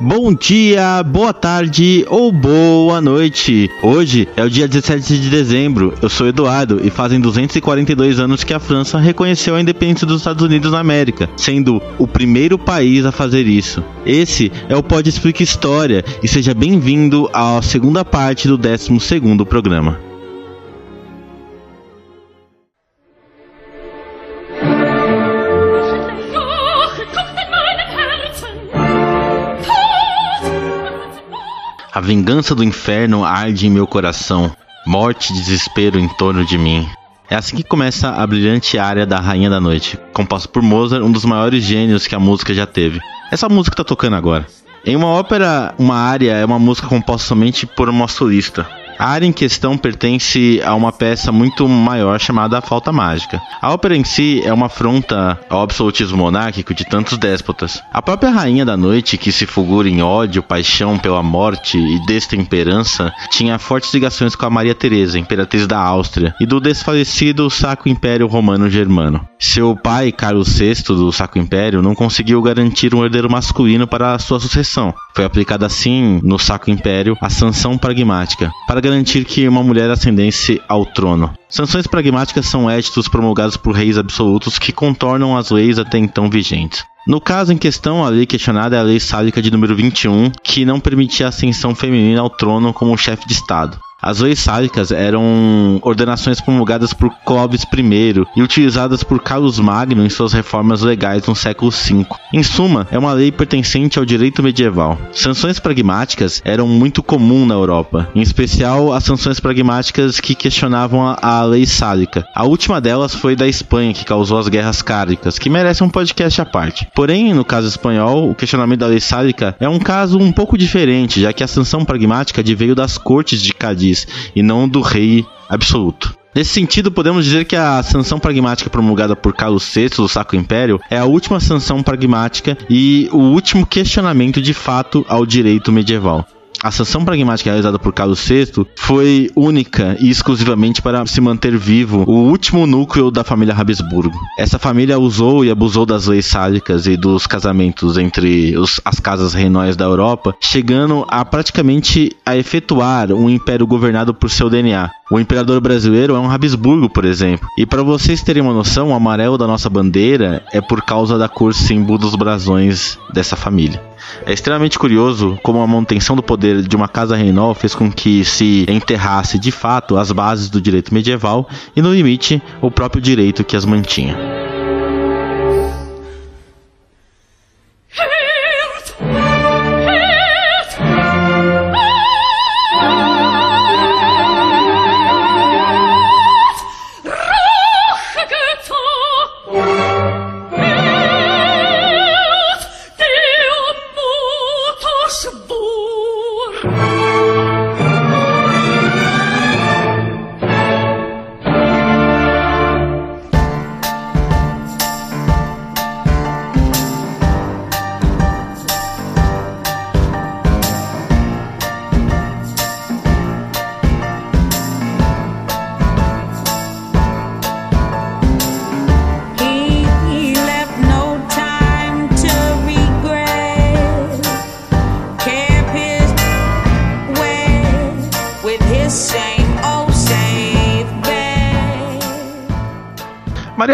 Bom dia, boa tarde ou boa noite. Hoje é o dia 17 de dezembro. Eu sou Eduardo e fazem 242 anos que a França reconheceu a independência dos Estados Unidos na América, sendo o primeiro país a fazer isso. Esse é o Pode Explica História e seja bem-vindo à segunda parte do 12 segundo programa. Vingança do inferno arde em meu coração, morte e desespero em torno de mim. É assim que começa a brilhante área da Rainha da Noite, composta por Mozart, um dos maiores gênios que a música já teve. Essa música tá tocando agora. Em uma ópera, uma área é uma música composta somente por uma solista. A área em questão pertence a uma peça muito maior chamada A Falta Mágica. A ópera em si é uma afronta ao absolutismo monárquico de tantos déspotas. A própria Rainha da Noite, que se fulgura em ódio, paixão pela morte e destemperança, tinha fortes ligações com a Maria Teresa, imperatriz da Áustria, e do desfalecido Sacro Império Romano Germano. Seu pai, Carlos VI do Sacro Império, não conseguiu garantir um herdeiro masculino para sua sucessão. Foi aplicada assim no Sacro Império a sanção pragmática, para garantir que uma mulher ascendesse ao trono. Sanções pragmáticas são éditos promulgados por reis absolutos que contornam as leis até então vigentes. No caso em questão, a lei questionada é a Lei Sálica de número 21, que não permitia a ascensão feminina ao trono como chefe de Estado. As leis sálicas eram ordenações promulgadas por Clovis I e utilizadas por Carlos Magno em suas reformas legais no século V. Em suma, é uma lei pertencente ao direito medieval. Sanções pragmáticas eram muito comum na Europa, em especial as sanções pragmáticas que questionavam a, a lei sálica. A última delas foi da Espanha, que causou as guerras cáricas, que merece um podcast à parte. Porém, no caso espanhol, o questionamento da lei sálica é um caso um pouco diferente, já que a sanção pragmática veio das cortes de Cádiz e não do rei absoluto. Nesse sentido, podemos dizer que a sanção pragmática promulgada por Carlos VI do Sacro Império é a última sanção pragmática e o último questionamento de fato ao direito medieval. A sanção pragmática realizada por Carlos VI foi única e exclusivamente para se manter vivo o último núcleo da família Habsburgo. Essa família usou e abusou das leis sálicas e dos casamentos entre os, as casas reinóis da Europa, chegando a praticamente a efetuar um império governado por seu DNA. O imperador brasileiro é um Habsburgo, por exemplo. E para vocês terem uma noção, o amarelo da nossa bandeira é por causa da cor símbolo dos brasões dessa família. É extremamente curioso como a manutenção do poder de uma casa reinal fez com que se enterrasse de fato as bases do direito medieval e, no limite, o próprio direito que as mantinha.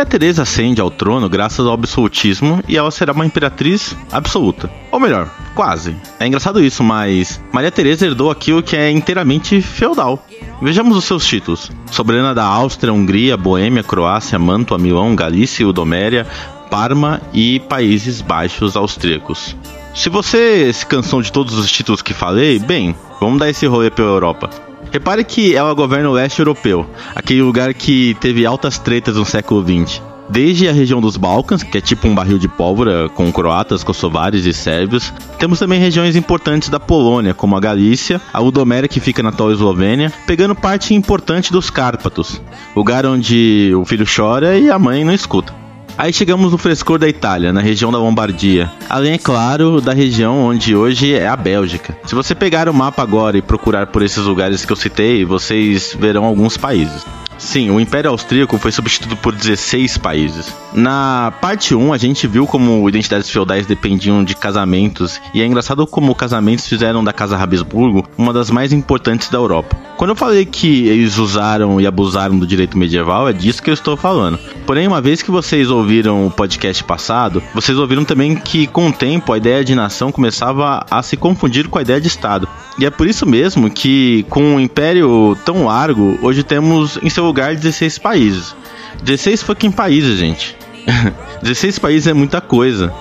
Maria Teresa ascende ao trono graças ao absolutismo e ela será uma imperatriz absoluta. Ou melhor, quase. É engraçado isso, mas Maria Teresa herdou aquilo que é inteiramente feudal. Vejamos os seus títulos: soberana da Áustria, Hungria, Boêmia, Croácia, Mantua, Milão, Galícia, Udoméria, Parma e Países Baixos Austríacos. Se você se cansou de todos os títulos que falei, bem, vamos dar esse rolê pela Europa. Repare que ela governa o leste europeu, aquele lugar que teve altas tretas no século XX. Desde a região dos Balcãs, que é tipo um barril de pólvora com croatas, kosovares e sérvios, temos também regiões importantes da Polônia, como a Galícia, a Udoméria que fica na atual Eslovênia, pegando parte importante dos Cárpatos, lugar onde o filho chora e a mãe não escuta. Aí chegamos no frescor da Itália, na região da Lombardia. Além, é claro, da região onde hoje é a Bélgica. Se você pegar o mapa agora e procurar por esses lugares que eu citei, vocês verão alguns países. Sim, o Império Austríaco foi substituído por 16 países. Na parte 1, a gente viu como identidades feudais dependiam de casamentos, e é engraçado como casamentos fizeram da Casa Habsburgo uma das mais importantes da Europa. Quando eu falei que eles usaram e abusaram do direito medieval, é disso que eu estou falando. Porém, uma vez que vocês ouviram o podcast passado, vocês ouviram também que com o tempo a ideia de nação começava a se confundir com a ideia de Estado. E é por isso mesmo que, com um império tão largo, hoje temos em seu lugar 16 países. 16 fucking países, gente. 16 países é muita coisa.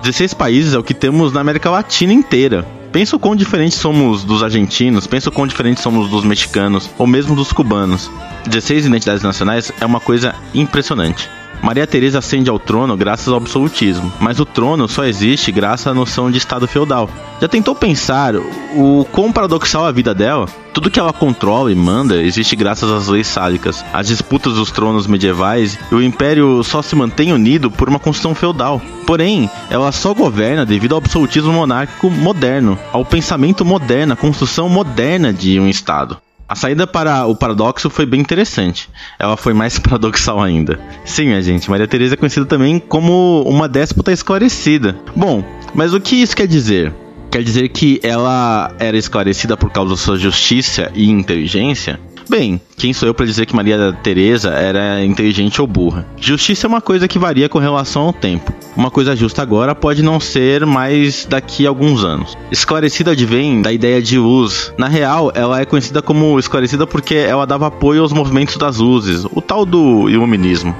16 países é o que temos na América Latina inteira. Pensa o quão diferentes somos dos argentinos, pensa o quão diferentes somos dos mexicanos, ou mesmo dos cubanos. 16 identidades nacionais é uma coisa impressionante. Maria Teresa ascende ao trono graças ao absolutismo, mas o trono só existe graças à noção de estado feudal. Já tentou pensar o quão paradoxal a vida dela? Tudo que ela controla e manda existe graças às leis sádicas, às disputas dos tronos medievais e o império só se mantém unido por uma construção feudal. Porém, ela só governa devido ao absolutismo monárquico moderno, ao pensamento moderno, à construção moderna de um estado. A saída para o paradoxo foi bem interessante. Ela foi mais paradoxal ainda. Sim, minha gente, Maria Teresa é conhecida também como uma déspota esclarecida. Bom, mas o que isso quer dizer? Quer dizer que ela era esclarecida por causa da sua justiça e inteligência? Bem, quem sou eu para dizer que Maria Teresa era inteligente ou burra? Justiça é uma coisa que varia com relação ao tempo. Uma coisa justa agora pode não ser mais daqui a alguns anos. Esclarecida advém da ideia de luz. Na real, ela é conhecida como esclarecida porque ela dava apoio aos movimentos das luzes, o tal do iluminismo.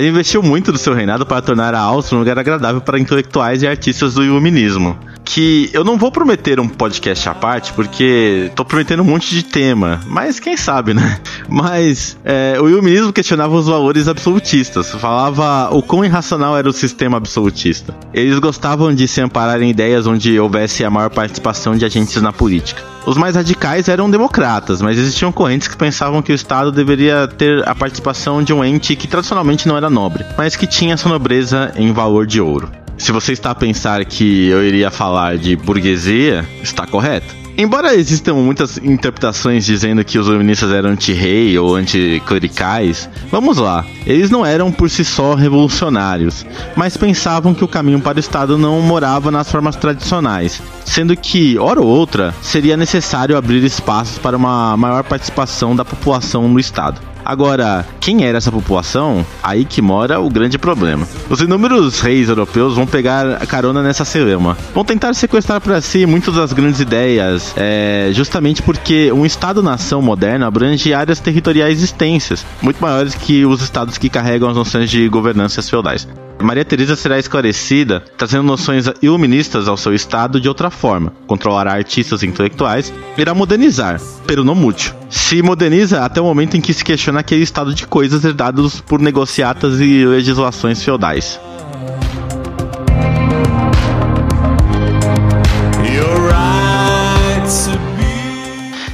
Ela investiu muito do seu reinado para tornar a Áustria um lugar agradável para intelectuais e artistas do iluminismo. Que eu não vou prometer um podcast à parte, porque tô prometendo um monte de tema, mas quem sabe, né? Mas é, o iluminismo questionava os valores absolutistas, falava o quão irracional era o sistema absolutista. Eles gostavam de se amparar em ideias onde houvesse a maior participação de agentes na política. Os mais radicais eram democratas, mas existiam correntes que pensavam que o Estado deveria ter a participação de um ente que tradicionalmente não era nobre, mas que tinha sua nobreza em valor de ouro. Se você está a pensar que eu iria falar de burguesia, está correto. Embora existam muitas interpretações dizendo que os iluministas eram anti-rei ou anticlericais, vamos lá, eles não eram por si só revolucionários, mas pensavam que o caminho para o Estado não morava nas formas tradicionais, sendo que, hora ou outra, seria necessário abrir espaços para uma maior participação da população no Estado. Agora, quem era essa população? Aí que mora o grande problema. Os inúmeros reis europeus vão pegar carona nessa celema. Vão tentar sequestrar para si muitas das grandes ideias, é, justamente porque um Estado-nação moderno abrange áreas territoriais extensas, muito maiores que os estados que carregam as noções de governanças feudais. Maria Teresa será esclarecida, trazendo noções iluministas ao seu estado de outra forma. Controlará artistas intelectuais, irá modernizar, pero não muito. Se moderniza até o momento em que se questiona aquele estado de coisas herdados por negociatas e legislações feudais.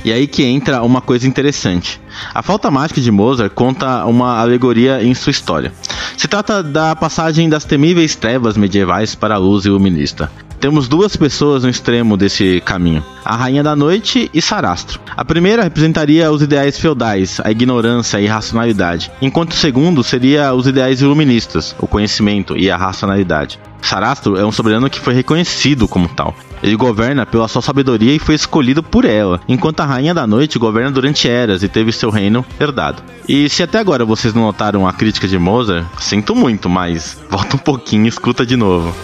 E aí que entra uma coisa interessante. A Falta Mágica de Mozart conta uma alegoria em sua história. Se trata da passagem das temíveis trevas medievais para a luz iluminista. temos duas pessoas no extremo desse caminho: a Rainha da Noite e Sarastro. A primeira representaria os ideais feudais, a ignorância e a racionalidade, enquanto o segundo seria os ideais iluministas, o conhecimento e a racionalidade. Sarastro é um soberano que foi reconhecido como tal. Ele governa pela sua sabedoria e foi escolhido por ela, enquanto a Rainha da Noite governa durante eras e teve seu reino herdado. E se até agora vocês não notaram a crítica de Mozart, sinto muito, mas volta um pouquinho e escuta de novo.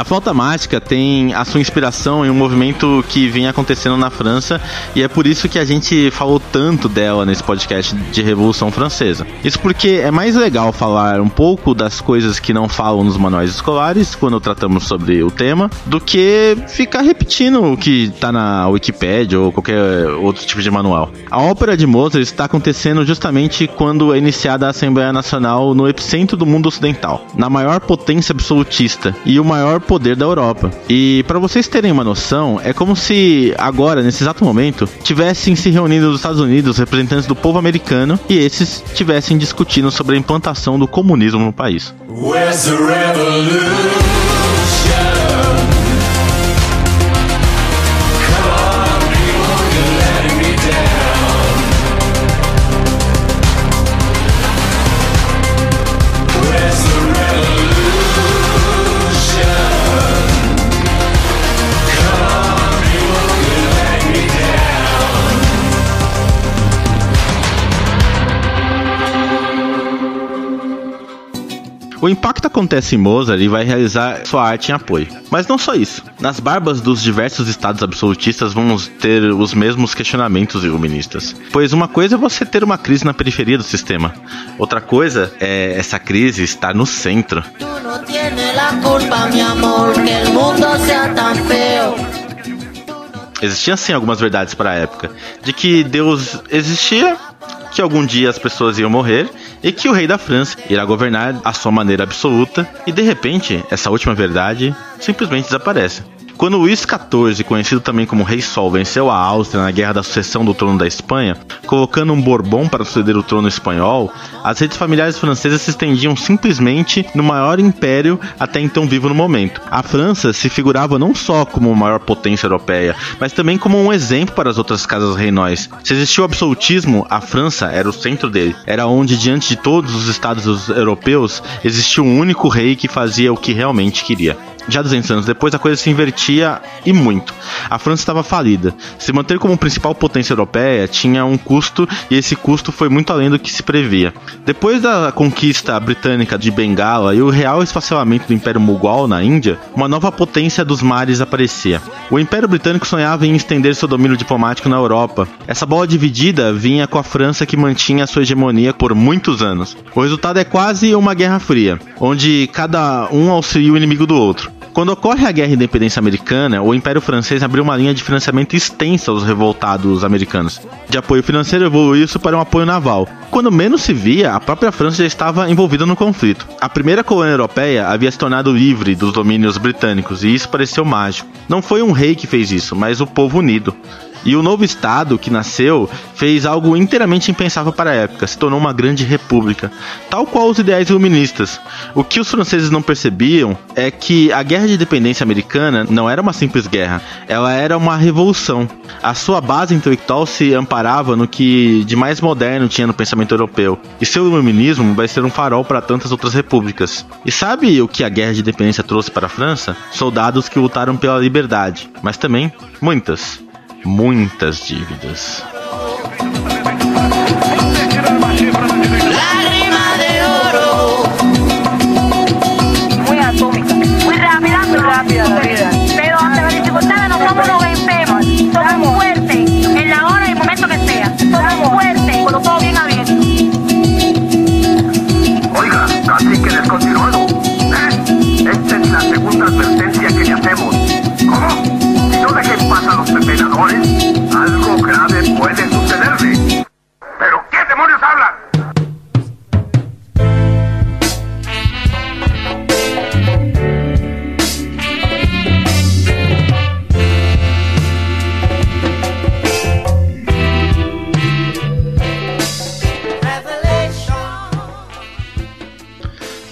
A flauta mágica tem a sua inspiração em um movimento que vem acontecendo na França e é por isso que a gente falou tanto dela nesse podcast de Revolução Francesa. Isso porque é mais legal falar um pouco das coisas que não falam nos manuais escolares quando tratamos sobre o tema do que ficar repetindo o que está na Wikipedia ou qualquer outro tipo de manual. A ópera de Mozart está acontecendo justamente quando é iniciada a Assembleia Nacional no epicentro do mundo ocidental, na maior potência absolutista e o maior poder da Europa. E para vocês terem uma noção, é como se agora, nesse exato momento, tivessem se reunindo nos Estados Unidos representantes do povo americano e esses tivessem discutindo sobre a implantação do comunismo no país. O impacto acontece em Mozart e vai realizar sua arte em apoio. Mas não só isso. Nas barbas dos diversos estados absolutistas vamos ter os mesmos questionamentos iluministas. Pois uma coisa é você ter uma crise na periferia do sistema. Outra coisa é essa crise estar no centro. Existiam sim algumas verdades para a época, de que Deus existia, que algum dia as pessoas iam morrer e que o rei da França irá governar à sua maneira absoluta, e de repente, essa última verdade simplesmente desaparece. Quando Luís XIV, conhecido também como Rei Sol, venceu a Áustria na Guerra da Sucessão do trono da Espanha, colocando um Bourbon para suceder o trono espanhol, as redes familiares francesas se estendiam simplesmente no maior império até então vivo no momento. A França se figurava não só como a maior potência europeia, mas também como um exemplo para as outras casas reinóis. Se existia o absolutismo, a França era o centro dele. Era onde, diante de todos os estados europeus, existia um único rei que fazia o que realmente queria. Já 200 anos depois, a coisa se invertia e muito. A França estava falida. Se manter como principal potência europeia tinha um custo e esse custo foi muito além do que se previa. Depois da conquista britânica de Bengala e o real esfacelamento do Império Mughal na Índia, uma nova potência dos mares aparecia. O Império Britânico sonhava em estender seu domínio diplomático na Europa. Essa bola dividida vinha com a França que mantinha sua hegemonia por muitos anos. O resultado é quase uma guerra fria, onde cada um auxilia o inimigo do outro. Quando ocorre a Guerra de Independência Americana, o Império Francês abriu uma linha de financiamento extensa aos revoltados americanos. De apoio financeiro evoluiu isso para um apoio naval. Quando menos se via, a própria França já estava envolvida no conflito. A primeira colônia europeia havia se tornado livre dos domínios britânicos e isso pareceu mágico. Não foi um rei que fez isso, mas o povo unido. E o novo Estado que nasceu fez algo inteiramente impensável para a época, se tornou uma grande república, tal qual os ideais iluministas. O que os franceses não percebiam é que a guerra de independência americana não era uma simples guerra, ela era uma revolução. A sua base intelectual se amparava no que de mais moderno tinha no pensamento europeu, e seu iluminismo vai ser um farol para tantas outras repúblicas. E sabe o que a guerra de independência trouxe para a França? Soldados que lutaram pela liberdade, mas também muitas muitas dívidas.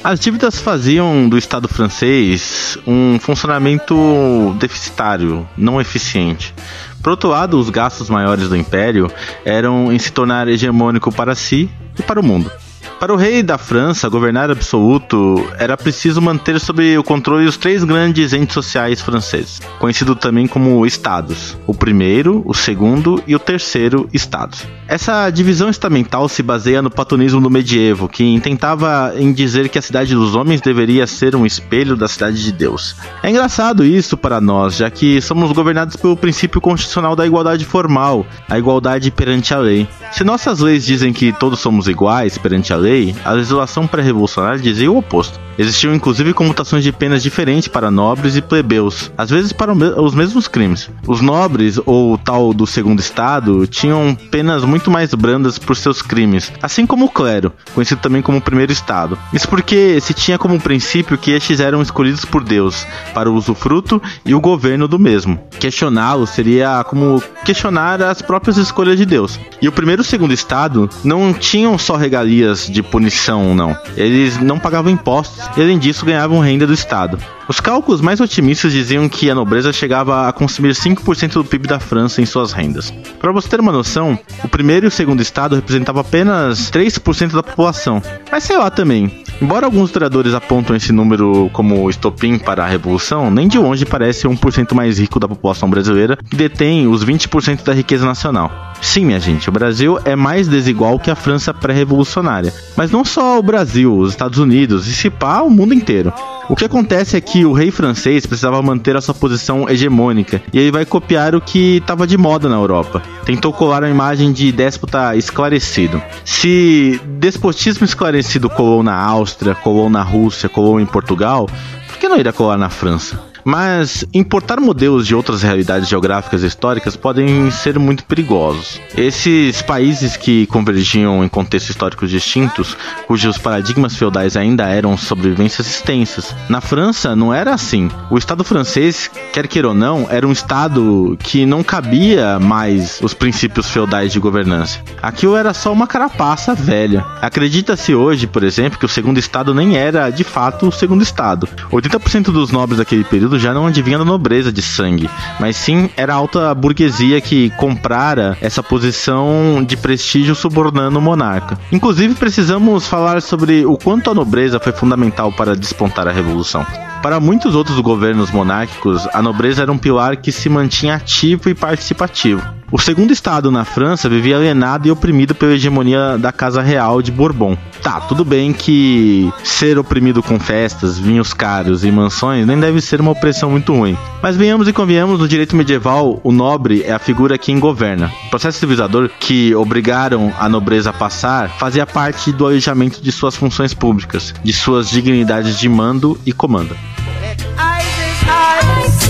As dívidas faziam do Estado francês um funcionamento deficitário, não eficiente. Por outro lado, os gastos maiores do império eram em se tornar hegemônico para si e para o mundo. Para o rei da França governar absoluto, era preciso manter sob o controle os três grandes entes sociais franceses, conhecido também como estados: o primeiro, o segundo e o terceiro estados. Essa divisão estamental se baseia no platonismo do medievo, que intentava em dizer que a cidade dos homens deveria ser um espelho da cidade de Deus. É engraçado isso para nós, já que somos governados pelo princípio constitucional da igualdade formal, a igualdade perante a lei. Se nossas leis dizem que todos somos iguais perante a lei, lei, a legislação pré-revolucionária dizia o oposto. Existiam inclusive comutações de penas diferentes para nobres e plebeus, às vezes para os mesmos crimes. Os nobres, ou tal do segundo estado, tinham penas muito mais brandas por seus crimes, assim como o clero, conhecido também como primeiro estado. Isso porque se tinha como princípio que estes eram escolhidos por Deus para o usufruto e o governo do mesmo. Questioná-lo seria como questionar as próprias escolhas de Deus. E o primeiro e o segundo estado não tinham só regalias de punição, não. Eles não pagavam impostos e além disso ganhavam renda do Estado. Os cálculos mais otimistas diziam que a nobreza chegava a consumir 5% do PIB da França em suas rendas. Para você ter uma noção, o primeiro e o segundo estado representavam apenas 3% da população. Mas sei lá também, embora alguns historiadores apontam esse número como estopim para a revolução, nem de longe parece 1% mais rico da população brasileira, que detém os 20% da riqueza nacional. Sim, minha gente, o Brasil é mais desigual que a França pré-revolucionária. Mas não só o Brasil, os Estados Unidos e se pá, o mundo inteiro. O que acontece é que o rei francês precisava manter a sua posição hegemônica e ele vai copiar o que estava de moda na Europa. Tentou colar a imagem de déspota esclarecido. Se despotismo esclarecido colou na Áustria, colou na Rússia, colou em Portugal, por que não iria colar na França? Mas importar modelos de outras realidades geográficas e históricas podem ser muito perigosos. Esses países que convergiam em contextos históricos distintos, cujos paradigmas feudais ainda eram sobrevivências extensas. Na França não era assim. O Estado francês, quer queira ou não, era um Estado que não cabia mais os princípios feudais de governança. Aquilo era só uma carapaça velha. Acredita-se hoje, por exemplo, que o segundo Estado nem era de fato o segundo Estado. 80% dos nobres daquele período já não adivinha da nobreza de sangue, mas sim era a alta burguesia que comprara essa posição de prestígio subornando o monarca. Inclusive, precisamos falar sobre o quanto a nobreza foi fundamental para despontar a revolução. Para muitos outros governos monárquicos, a nobreza era um pilar que se mantinha ativo e participativo. O segundo estado na França vivia alienado e oprimido pela hegemonia da Casa Real de Bourbon. Tá, tudo bem que ser oprimido com festas, vinhos caros e mansões nem deve ser uma opressão muito ruim. Mas venhamos e convenhamos, no direito medieval, o nobre é a figura quem governa. O processo civilizador que obrigaram a nobreza a passar fazia parte do alojamento de suas funções públicas, de suas dignidades de mando e comando. Let ice is ice.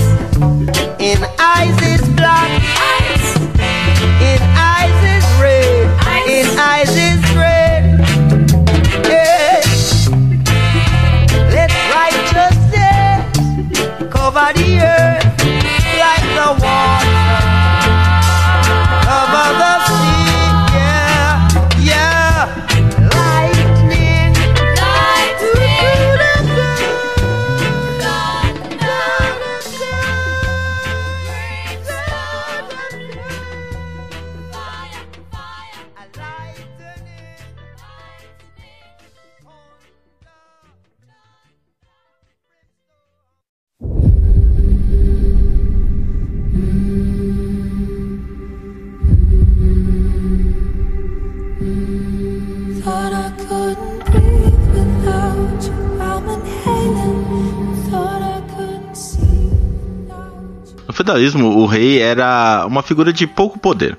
In ice is black. Ice. In ice is red. Ice. In ice is feudalismo, o rei era uma figura de pouco poder,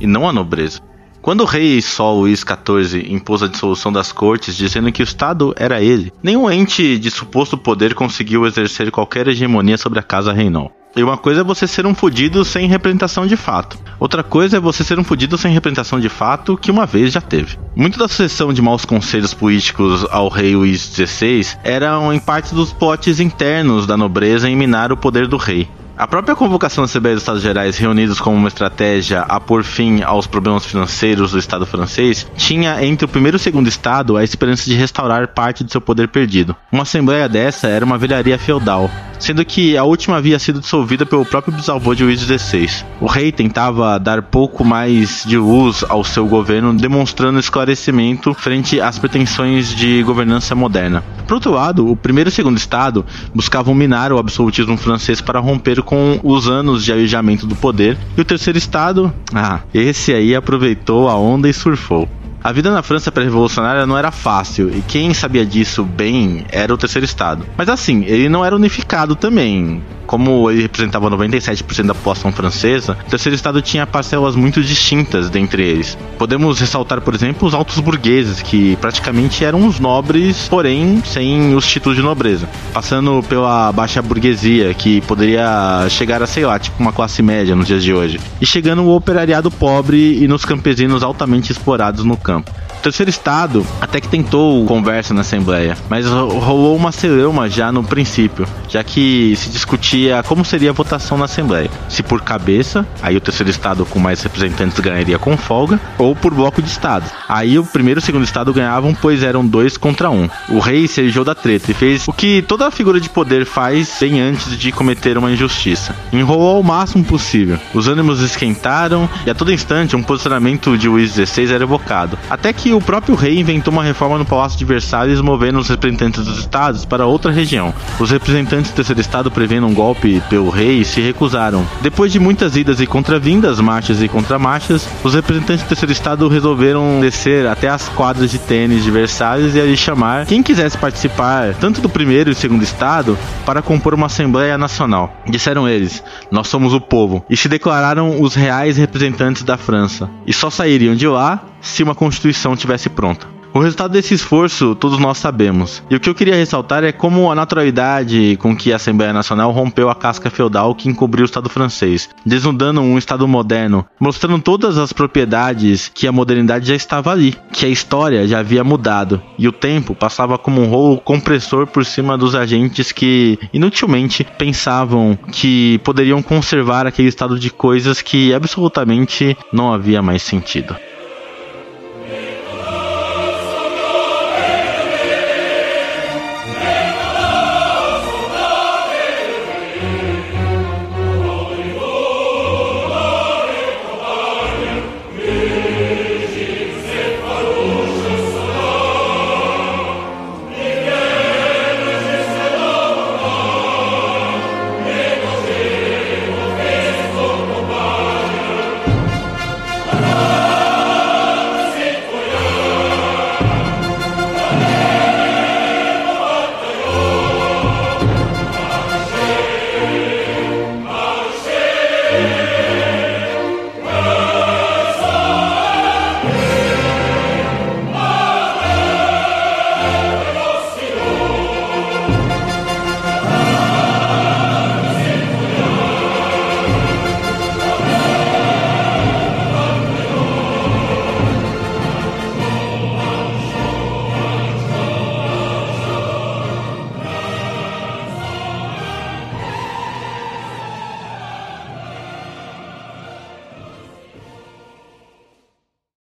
e não a nobreza. Quando o rei Sol Luís XIV impôs a dissolução das cortes, dizendo que o Estado era ele, nenhum ente de suposto poder conseguiu exercer qualquer hegemonia sobre a casa reinal. E uma coisa é você ser um fudido sem representação de fato. Outra coisa é você ser um fudido sem representação de fato que uma vez já teve. Muito da sucessão de maus conselhos políticos ao rei Luís XVI eram em parte dos potes internos da nobreza em minar o poder do rei. A própria convocação da Assembleia dos Estados Gerais, reunidos como uma estratégia a pôr fim aos problemas financeiros do Estado francês, tinha entre o primeiro e o segundo Estado a esperança de restaurar parte de seu poder perdido. Uma Assembleia dessa era uma velharia feudal, sendo que a última havia sido dissolvida pelo próprio bisavô de Luís XVI. O rei tentava dar pouco mais de luz ao seu governo, demonstrando esclarecimento frente às pretensões de governança moderna. Por outro lado, o primeiro e segundo Estado buscavam minar o absolutismo francês para romper com os anos de alijamento do poder, e o terceiro Estado, ah, esse aí aproveitou a onda e surfou. A vida na França pré-revolucionária não era fácil, e quem sabia disso bem era o terceiro Estado. Mas assim, ele não era unificado também como ele representava 97% da população francesa, o terceiro estado tinha parcelas muito distintas dentre eles. Podemos ressaltar, por exemplo, os altos burgueses, que praticamente eram os nobres, porém sem os títulos de nobreza. Passando pela baixa burguesia, que poderia chegar a, sei lá, tipo uma classe média nos dias de hoje. E chegando o operariado pobre e nos campesinos altamente explorados no campo come. Terceiro estado até que tentou conversa na Assembleia, mas rolou uma celeuma já no princípio, já que se discutia como seria a votação na Assembleia. Se por cabeça, aí o terceiro estado com mais representantes ganharia com folga, ou por bloco de estados. Aí o primeiro e o segundo estado ganhavam, pois eram dois contra um. O rei se elegeu da treta e fez o que toda figura de poder faz bem antes de cometer uma injustiça. Enrolou ao máximo possível. Os ânimos esquentaram e a todo instante um posicionamento de Luís XVI era evocado. Até que o próprio rei inventou uma reforma no Palácio de Versalhes, movendo os representantes dos estados para outra região. Os representantes do terceiro estado, prevendo um golpe pelo rei, se recusaram. Depois de muitas idas e contravindas, marchas e contramarchas, os representantes do terceiro estado resolveram descer até as quadras de tênis de Versalhes e ali chamar quem quisesse participar, tanto do primeiro e segundo estado, para compor uma Assembleia Nacional. Disseram eles: Nós somos o povo, e se declararam os reais representantes da França, e só sairiam de lá se uma constituição tivesse pronta. O resultado desse esforço todos nós sabemos. E o que eu queria ressaltar é como a naturalidade com que a Assembleia Nacional rompeu a casca feudal que encobriu o Estado francês, desnudando um Estado moderno, mostrando todas as propriedades que a modernidade já estava ali, que a história já havia mudado e o tempo passava como um rolo compressor por cima dos agentes que inutilmente pensavam que poderiam conservar aquele estado de coisas que absolutamente não havia mais sentido.